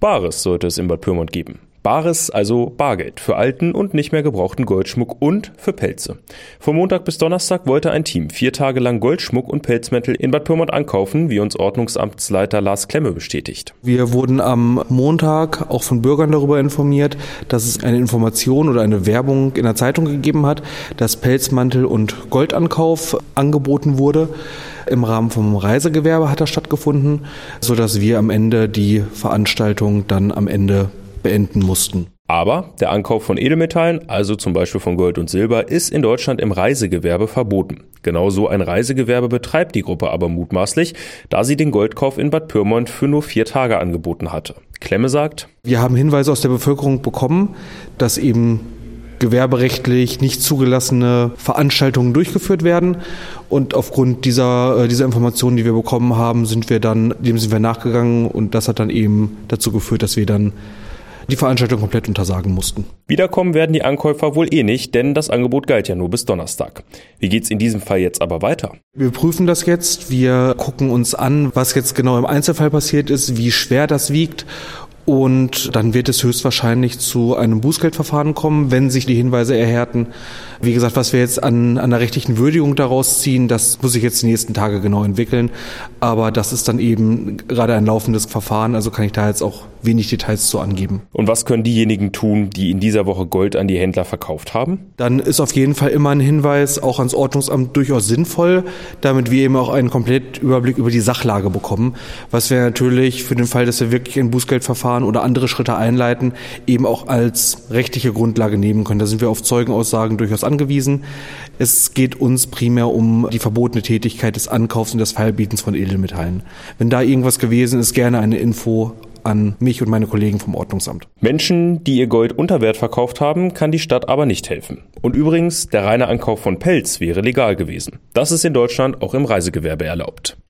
Bares sollte es in Bad Pyrmont geben. Bares, also Bargeld, für alten und nicht mehr gebrauchten Goldschmuck und für Pelze. Von Montag bis Donnerstag wollte ein Team vier Tage lang Goldschmuck und Pelzmäntel in Bad Pyrmont ankaufen, wie uns Ordnungsamtsleiter Lars Klemme bestätigt. Wir wurden am Montag auch von Bürgern darüber informiert, dass es eine Information oder eine Werbung in der Zeitung gegeben hat, dass Pelzmantel und Goldankauf angeboten wurde. Im Rahmen vom Reisegewerbe hat das stattgefunden, so dass wir am Ende die Veranstaltung dann am Ende beenden mussten. Aber der Ankauf von Edelmetallen, also zum Beispiel von Gold und Silber, ist in Deutschland im Reisegewerbe verboten. Genau so ein Reisegewerbe betreibt die Gruppe aber mutmaßlich, da sie den Goldkauf in Bad Pyrmont für nur vier Tage angeboten hatte. Klemme sagt, wir haben Hinweise aus der Bevölkerung bekommen, dass eben gewerberechtlich nicht zugelassene Veranstaltungen durchgeführt werden. Und aufgrund dieser, äh, dieser Informationen, die wir bekommen haben, sind wir dann, dem sind wir nachgegangen und das hat dann eben dazu geführt, dass wir dann die Veranstaltung komplett untersagen mussten. Wiederkommen werden die Ankäufer wohl eh nicht, denn das Angebot galt ja nur bis Donnerstag. Wie geht's in diesem Fall jetzt aber weiter? Wir prüfen das jetzt. Wir gucken uns an, was jetzt genau im Einzelfall passiert ist, wie schwer das wiegt und dann wird es höchstwahrscheinlich zu einem Bußgeldverfahren kommen, wenn sich die Hinweise erhärten. Wie gesagt, was wir jetzt an, an der rechtlichen Würdigung daraus ziehen, das muss sich jetzt die nächsten Tage genau entwickeln. Aber das ist dann eben gerade ein laufendes Verfahren, also kann ich da jetzt auch wenig Details zu angeben. Und was können diejenigen tun, die in dieser Woche Gold an die Händler verkauft haben? Dann ist auf jeden Fall immer ein Hinweis auch ans Ordnungsamt durchaus sinnvoll, damit wir eben auch einen kompletten Überblick über die Sachlage bekommen, was wir natürlich für den Fall, dass wir wirklich ein Bußgeldverfahren oder andere Schritte einleiten, eben auch als rechtliche Grundlage nehmen können. Da sind wir auf Zeugenaussagen durchaus angewiesen. Es geht uns primär um die verbotene Tätigkeit des Ankaufs und des Feilbietens von Edelmetallen. Wenn da irgendwas gewesen ist, gerne eine Info an mich und meine Kollegen vom Ordnungsamt. Menschen, die ihr Gold unter Wert verkauft haben, kann die Stadt aber nicht helfen. Und übrigens, der reine Ankauf von Pelz wäre legal gewesen. Das ist in Deutschland auch im Reisegewerbe erlaubt.